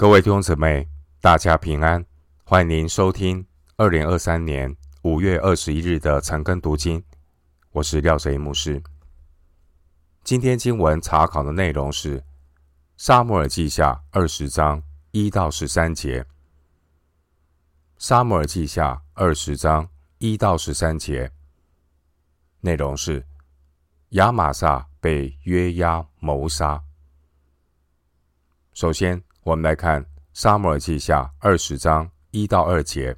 各位弟兄姊妹，大家平安！欢迎您收听二零二三年五月二十一日的晨更读经。我是廖哲一牧师。今天经文查考的内容是《撒母耳记下》二十章一到十三节。《撒母耳记下》二十章一到十三节内容是亚玛撒被约押谋杀。首先，我们来看《撒母耳记下》二十章一到二节，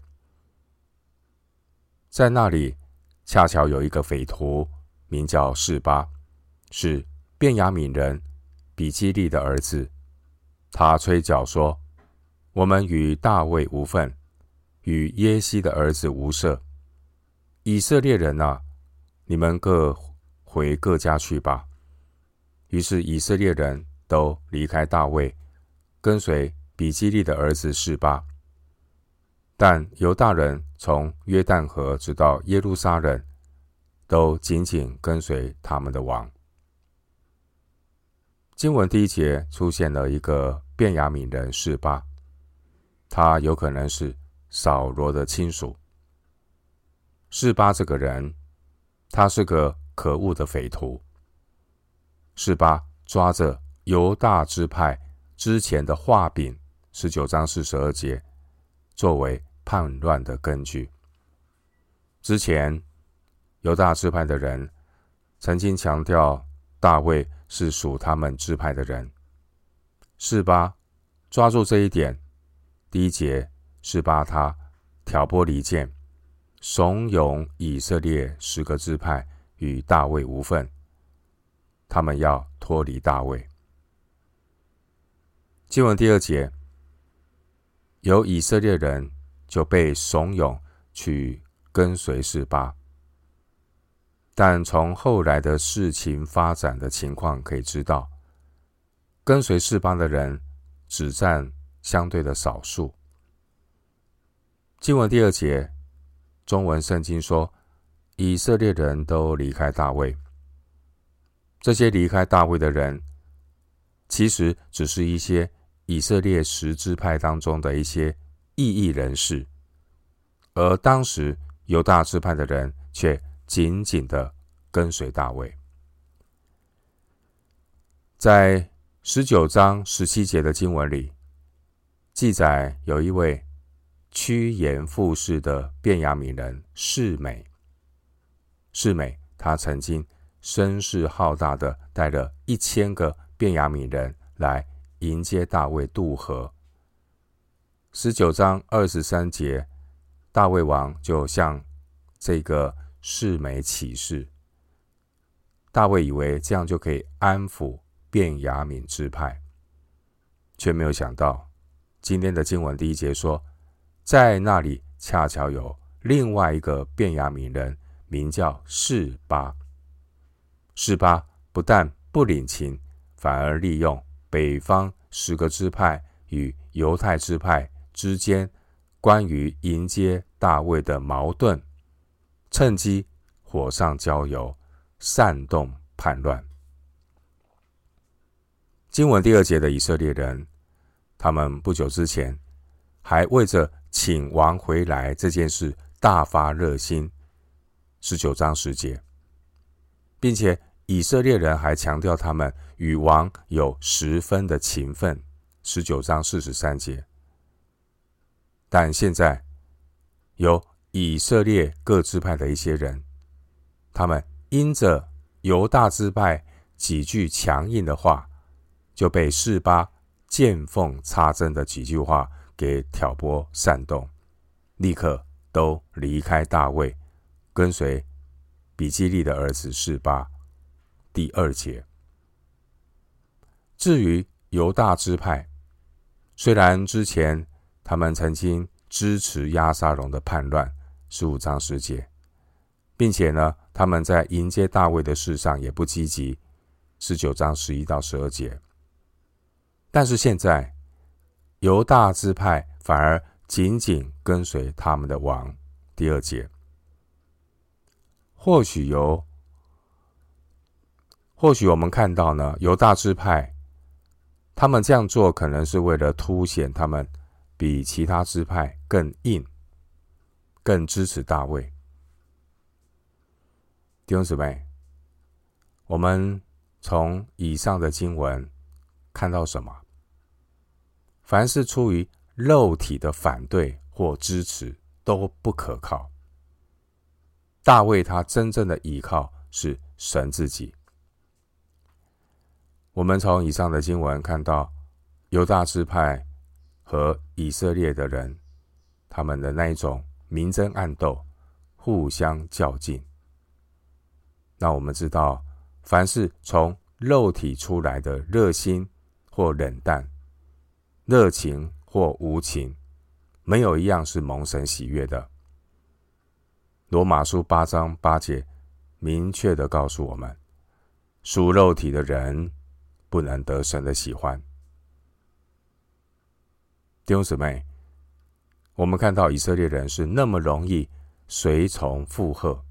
在那里恰巧有一个匪徒，名叫示巴，是便雅悯人比基利的儿子。他吹角说：“我们与大卫无分，与耶西的儿子无涉。以色列人啊，你们各回各家去吧。”于是以色列人都离开大卫。跟随比基利的儿子示巴，但犹大人从约旦河直到耶路撒冷，都紧紧跟随他们的王。经文第一节出现了一个便雅悯人示巴，他有可能是扫罗的亲属。示巴这个人，他是个可恶的匪徒。示巴抓着犹大支派。之前的画饼，十九章四十二节，作为叛乱的根据。之前犹大支派的人曾经强调大卫是属他们支派的人。是吧抓住这一点，第一节是把他挑拨离间，怂恿以色列十个支派与大卫无分，他们要脱离大卫。经文第二节，有以色列人就被怂恿去跟随示巴，但从后来的事情发展的情况可以知道，跟随示巴的人只占相对的少数。经文第二节，中文圣经说，以色列人都离开大卫，这些离开大卫的人，其实只是一些。以色列十支派当中的一些异议人士，而当时犹大支派的人却紧紧的跟随大卫。在十九章十七节的经文里，记载有一位趋炎附势的便雅悯人示美。示美他曾经声势浩大的带了一千个便雅悯人来。迎接大卫渡河。十九章二十三节，大卫王就向这个世美起誓。大卫以为这样就可以安抚便雅敏支派，却没有想到，今天的经文第一节说，在那里恰巧有另外一个便雅敏人，名叫示巴。示巴不但不领情，反而利用。北方十个支派与犹太支派之间关于迎接大卫的矛盾，趁机火上浇油，煽动叛乱。经文第二节的以色列人，他们不久之前还为着请王回来这件事大发热心，十九章十节，并且。以色列人还强调他们与王有十分的情分，十九章四十三节。但现在有以色列各支派的一些人，他们因着犹大支派几句强硬的话，就被示巴见缝插针的几句话给挑拨煽动，立刻都离开大卫，跟随比基利的儿子示巴。第二节，至于犹大支派，虽然之前他们曾经支持押沙龙的叛乱，十五章十节，并且呢，他们在迎接大卫的事上也不积极，十九章十一到十二节，但是现在犹大支派反而紧紧跟随他们的王，第二节，或许由。或许我们看到呢，犹大支派他们这样做可能是为了凸显他们比其他支派更硬，更支持大卫。弟兄姊妹，我们从以上的经文看到什么？凡是出于肉体的反对或支持都不可靠。大卫他真正的依靠是神自己。我们从以上的经文看到，犹大支派和以色列的人，他们的那一种明争暗斗、互相较劲。那我们知道，凡是从肉体出来的热心或冷淡、热情或无情，没有一样是蒙神喜悦的。罗马书八章八节明确地告诉我们，属肉体的人不能得神的喜欢。弟兄姊妹，我们看到以色列人是那么容易随从附和，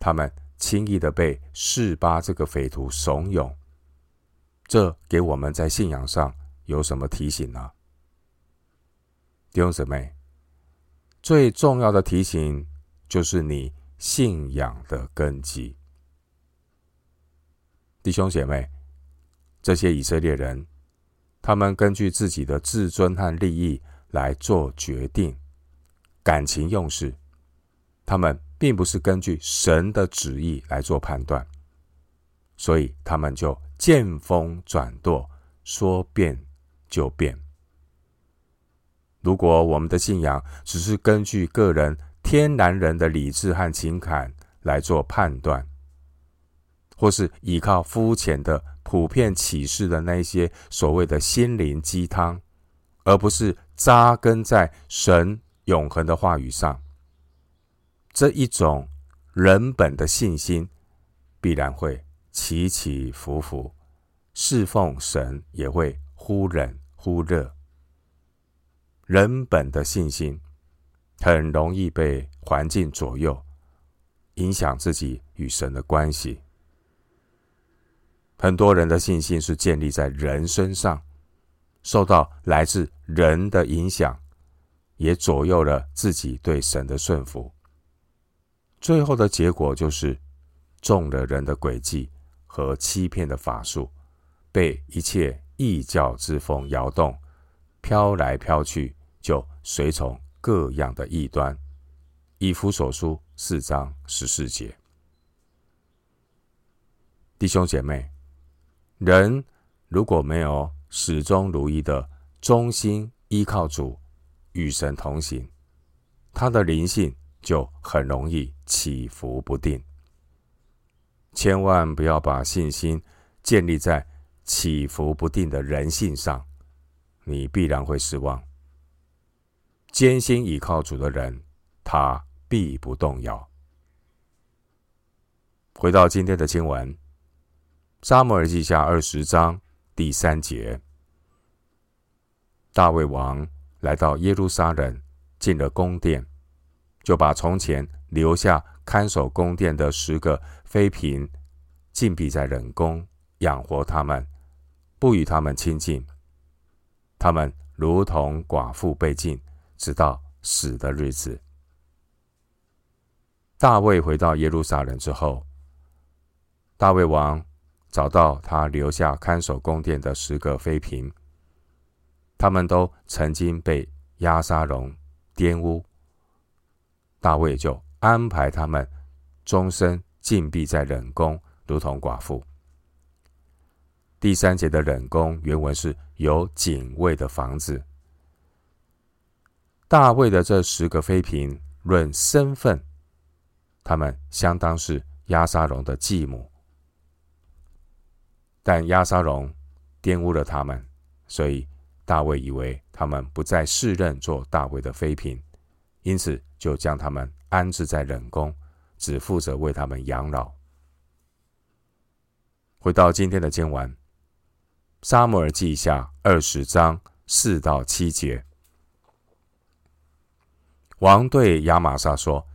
他们。轻易的被示巴这个匪徒怂恿，这给我们在信仰上有什么提醒呢？弟兄姊妹，最重要的提醒就是你信仰的根基。弟兄姐妹，这些以色列人，他们根据自己的自尊和利益来做决定，感情用事，他们。并不是根据神的旨意来做判断，所以他们就见风转舵，说变就变。如果我们的信仰只是根据个人天然人的理智和情感来做判断，或是依靠肤浅的普遍启示的那些所谓的心灵鸡汤，而不是扎根在神永恒的话语上。这一种人本的信心，必然会起起伏伏，侍奉神也会忽冷忽热。人本的信心很容易被环境左右，影响自己与神的关系。很多人的信心是建立在人身上，受到来自人的影响，也左右了自己对神的顺服。最后的结果就是，中了人的诡计和欺骗的法术，被一切异教之风摇动，飘来飘去，就随从各样的异端。以弗所书四章十四节，弟兄姐妹，人如果没有始终如一的忠心依靠主，与神同行，他的灵性。就很容易起伏不定。千万不要把信心建立在起伏不定的人性上，你必然会失望。坚心倚靠主的人，他必不动摇。回到今天的经文，《撒母耳记下》二十章第三节，大卫王来到耶路撒冷，进了宫殿。就把从前留下看守宫殿的十个妃嫔禁闭在冷宫，养活他们，不与他们亲近。他们如同寡妇被禁，直到死的日子。大卫回到耶路撒冷之后，大卫王找到他留下看守宫殿的十个妃嫔，他们都曾经被押沙龙玷污。大卫就安排他们终身禁闭在冷宫，如同寡妇。第三节的冷宫原文是有警卫的房子。大卫的这十个妃嫔论身份，他们相当是押沙龙的继母，但亚沙龙玷污了他们，所以大卫以为他们不再适任做大卫的妃嫔。因此，就将他们安置在冷宫，只负责为他们养老。回到今天的经文，《撒母耳记下》二十章四到七节，王对亚玛撒说：“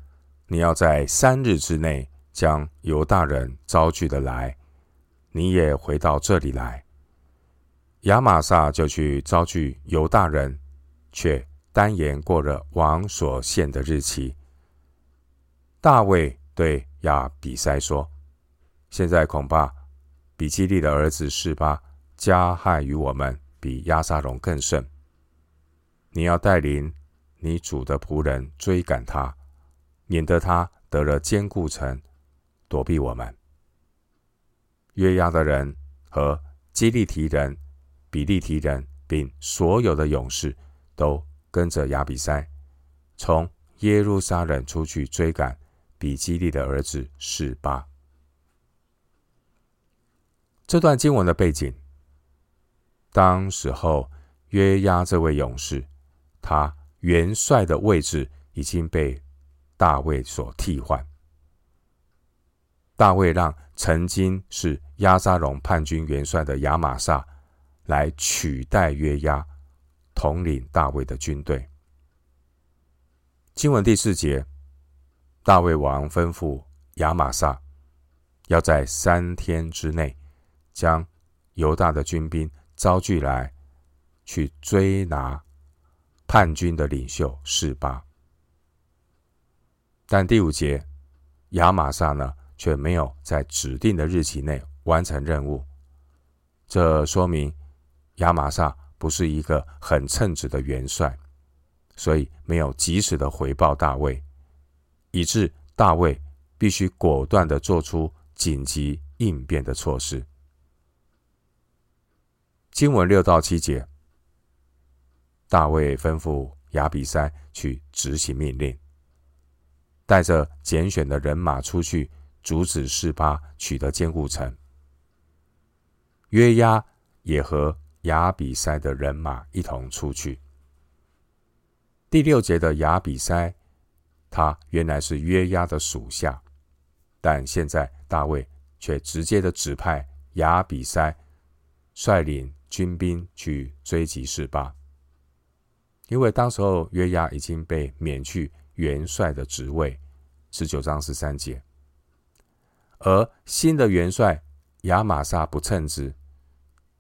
你要在三日之内将犹大人招聚的来，你也回到这里来，亚玛撒就去招聚犹大人，却单言过了王所限的日期。大卫对亚比筛说：“现在恐怕比基利的儿子示巴加害于我们，比亚沙龙更甚。你要带领你主的仆人追赶他，免得他得了坚固城，躲避我们。”约押的人和基利提人。比利提人并所有的勇士都跟着亚比筛，从耶路撒冷出去追赶比基利的儿子示巴。这段经文的背景，当时候约押这位勇士，他元帅的位置已经被大卫所替换。大卫让曾经是押沙龙叛军元帅的亚玛撒。来取代约押，统领大卫的军队。经文第四节，大卫王吩咐亚玛撒，要在三天之内将犹大的军兵招聚来，去追拿叛军的领袖示巴。但第五节，亚玛撒呢，却没有在指定的日期内完成任务，这说明。亚玛撒不是一个很称职的元帅，所以没有及时的回报大卫，以致大卫必须果断的做出紧急应变的措施。经文六到七节，大卫吩咐亚比筛去执行命令，带着拣选的人马出去阻止示巴取得坚固城。约押也和亚比筛的人马一同出去。第六节的亚比筛，他原来是约押的属下，但现在大卫却直接的指派亚比筛率领军兵去追击示巴，因为当时候约押已经被免去元帅的职位，十九章十三节，而新的元帅亚玛撒不称职，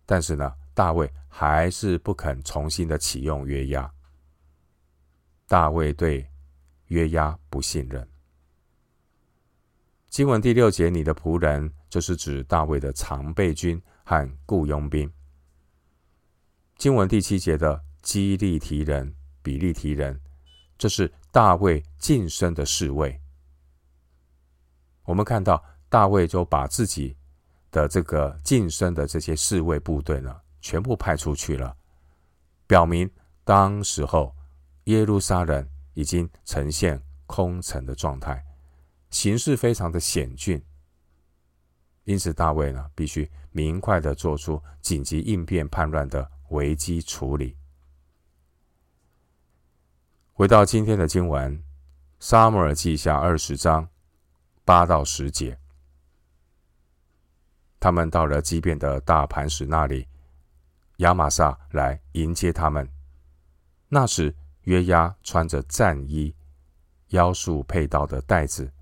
但是呢，大卫还是不肯重新的启用约押。大卫对约押不信任。经文第六节，你的仆人就是指大卫的常备军和雇佣兵。经文第七节的基利提人、比利提人，这是大卫近身的侍卫。我们看到大卫就把自己的这个晋升的这些侍卫部队呢，全部派出去了，表明当时候耶路撒冷已经呈现空城的状态，形势非常的险峻。因此，大卫呢必须明快的做出紧急应变叛乱的危机处理。回到今天的经文，《撒母耳记下》二十章八到十节，他们到了畸变的大磐石那里。亚玛撒来迎接他们。那时，约押穿着战衣，腰束佩刀的带子，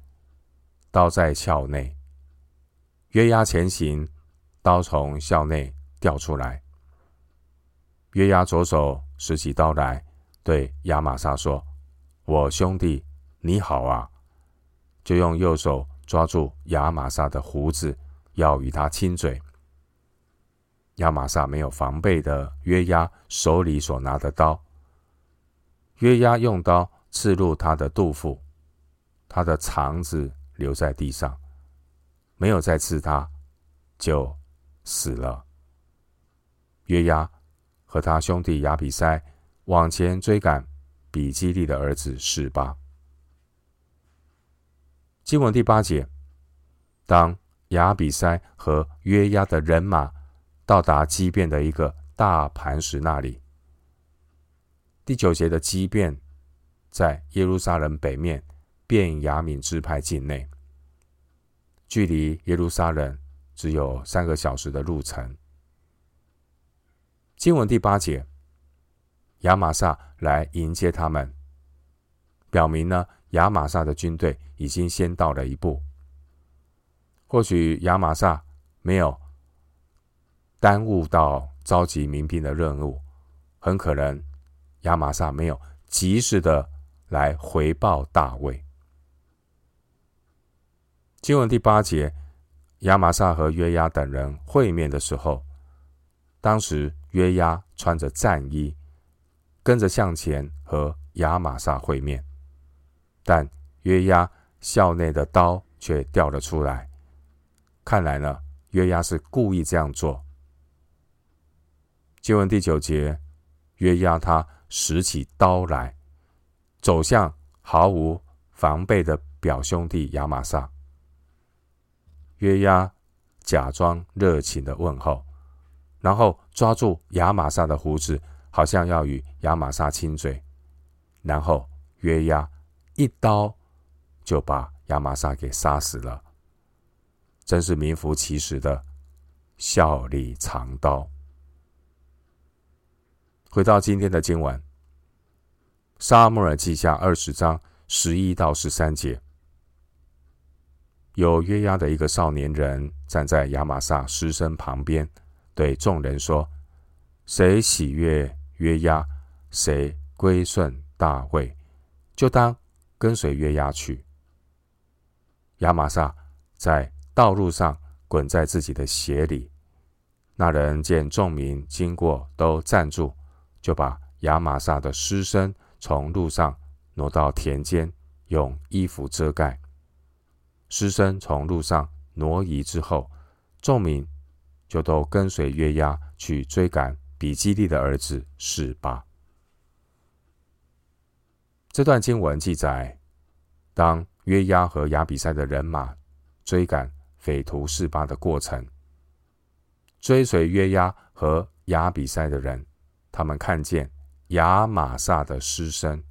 刀在鞘内。约押前行，刀从鞘内掉出来。约押左手拾起刀来，对亚玛撒说：“我兄弟，你好啊！”就用右手抓住亚玛撒的胡子，要与他亲嘴。亚玛撒没有防备的约押手里所拿的刀，约押用刀刺入他的肚腹，他的肠子留在地上，没有再刺他，就死了。约押和他兄弟亚比筛往前追赶比基利的儿子示巴。经文第八节，当亚比筛和约押的人马。到达基遍的一个大磐石那里。第九节的基遍在耶路撒冷北面便雅悯支派境内，距离耶路撒冷只有三个小时的路程。经文第八节，亚玛撒来迎接他们，表明呢，亚玛撒的军队已经先到了一步。或许亚玛撒没有。耽误到召集民兵的任务，很可能亚玛撒没有及时的来回报大卫。经文第八节，亚玛撒和约押等人会面的时候，当时约押穿着战衣，跟着向前和亚玛撒会面，但约押鞘内的刀却掉了出来。看来呢，约押是故意这样做。经文第九节，约押他拾起刀来，走向毫无防备的表兄弟亚玛撒。约押假装热情的问候，然后抓住亚玛撒的胡子，好像要与亚玛撒亲嘴，然后约押一刀就把亚玛撒给杀死了。真是名副其实的笑里藏刀。回到今天的经文，《撒母耳记下》二十章十一到十三节，有约押的一个少年人站在亚玛撒尸身旁边，对众人说：“谁喜悦约押，谁归顺大卫，就当跟随约押去。”亚玛撒在道路上滚在自己的鞋里。那人见众民经过，都站住。就把亚玛撒的尸身从路上挪到田间，用衣服遮盖。尸身从路上挪移之后，众民就都跟随约押去追赶比基利的儿子示巴。这段经文记载，当约押和亚比筛的人马追赶匪徒示巴的过程，追随约押和亚比筛的人。他们看见亚玛撒的尸身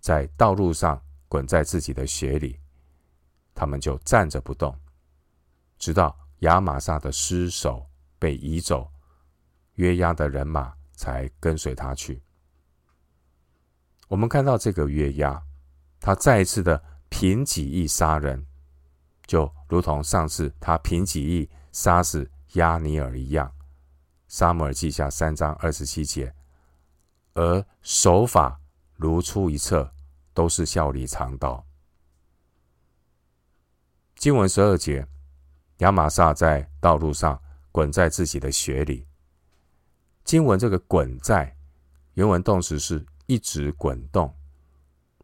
在道路上滚在自己的血里，他们就站着不动，直到亚玛撒的尸首被移走，约押的人马才跟随他去。我们看到这个约押，他再一次的凭己意杀人，就如同上次他凭己意杀死亚尼尔一样。沙姆尔记下三章二十七节，而手法如出一辙，都是笑里藏刀。经文十二节，亚玛撒在道路上滚在自己的血里。经文这个“滚在”原文动词是一直滚动，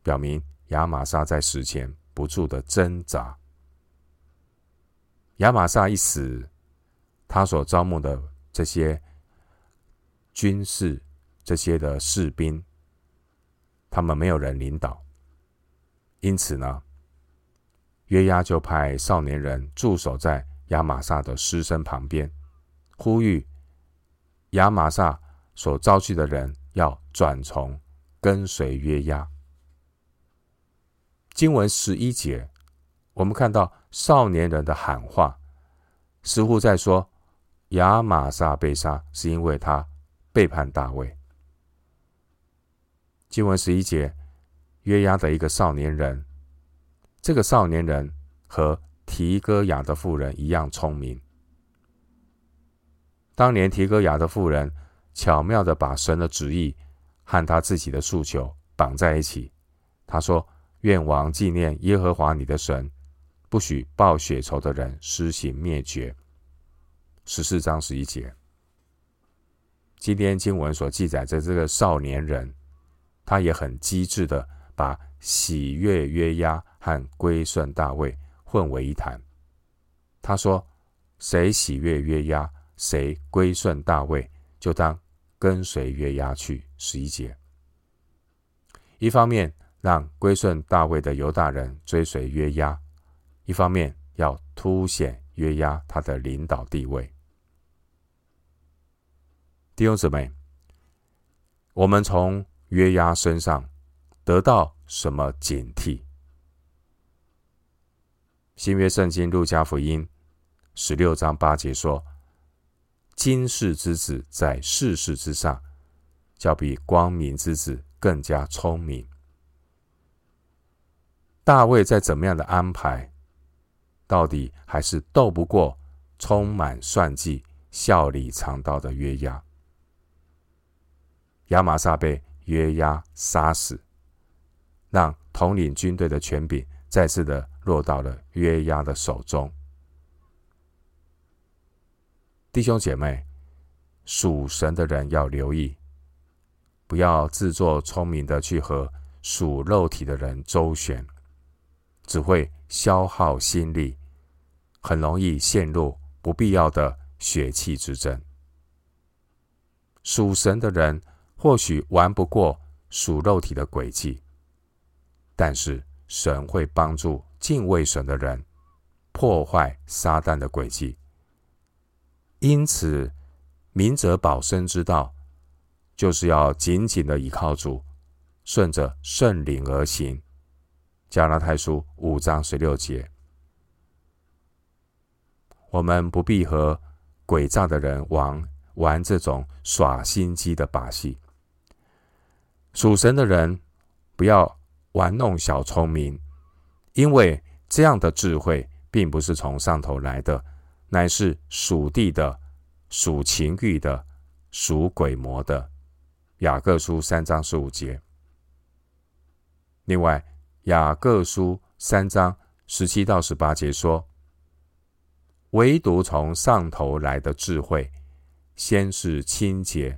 表明亚玛撒在死前不住的挣扎。亚玛撒一死，他所招募的。这些军士，这些的士兵，他们没有人领导，因此呢，约押就派少年人驻守在亚玛撒的尸身旁边，呼吁亚玛撒所招去的人要转从跟随约押。经文十一节，我们看到少年人的喊话，似乎在说。亚玛撒被杀，是因为他背叛大卫。经文十一节，约押的一个少年人，这个少年人和提哥亚的妇人一样聪明。当年提哥亚的妇人巧妙地把神的旨意和他自己的诉求绑在一起。他说：“愿王纪念耶和华你的神，不许报血仇的人施行灭绝。”十四章十一节，今天经文所记载着这个少年人，他也很机智的把喜悦约押和归顺大卫混为一谈。他说：“谁喜悦约押，谁归顺大卫，就当跟随约押去。”十一节，一方面让归顺大卫的犹大人追随约押，一方面要凸显约押他的领导地位。弟兄姊妹，我们从约押身上得到什么警惕？新约圣经路加福音十六章八节说：“今世之子在世事之上，较比光明之子更加聪明。”大卫再怎么样的安排，到底还是斗不过充满算计、笑里藏刀的约押。亚玛撒被约押杀死，让统领军队的权柄再次的落到了约押的手中。弟兄姐妹，属神的人要留意，不要自作聪明的去和属肉体的人周旋，只会消耗心力，很容易陷入不必要的血气之争。属神的人或许玩不过属肉体的诡计，但是神会帮助敬畏神的人破坏撒旦的诡计。因此，明哲保身之道，就是要紧紧的依靠主，顺着圣灵而行。加拉太书五章十六节，我们不必和诡诈的人玩玩这种耍心机的把戏。属神的人不要玩弄小聪明，因为这样的智慧并不是从上头来的。乃是属地的、属情欲的、属鬼魔的。雅各书三章十五节。另外，雅各书三章十七到十八节说：“唯独从上头来的智慧，先是清洁，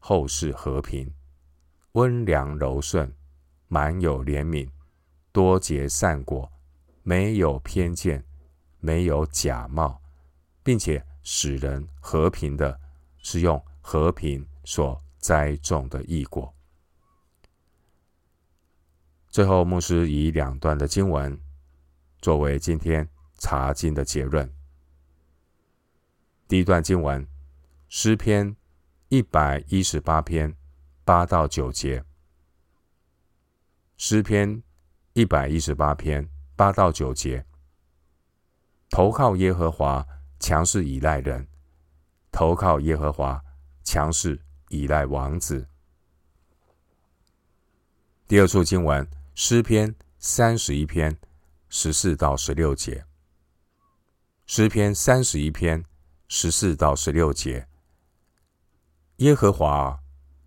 后是和平，温良柔顺，满有怜悯，多结善果，没有偏见，没有假冒。”并且使人和平的，是用和平所栽种的义果。最后，牧师以两段的经文作为今天查经的结论。第一段经文，诗篇一百一十八篇八到九节。诗篇一百一十八篇八到九节，投靠耶和华。强势依赖人，投靠耶和华；强势依赖王子。第二处经文，诗篇三十一篇十四到十六节。诗篇三十一篇十四到十六节。耶和华，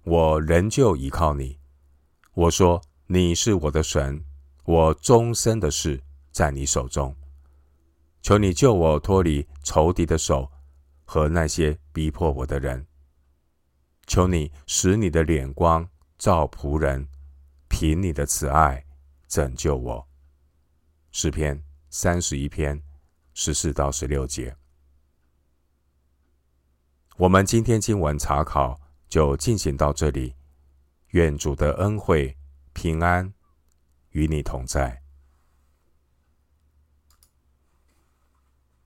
我仍旧倚靠你。我说，你是我的神，我终身的事在你手中。求你救我脱离仇敌的手和那些逼迫我的人。求你使你的脸光照仆人，凭你的慈爱拯救我。诗篇三十一篇十四到十六节。我们今天经文查考就进行到这里。愿主的恩惠平安与你同在。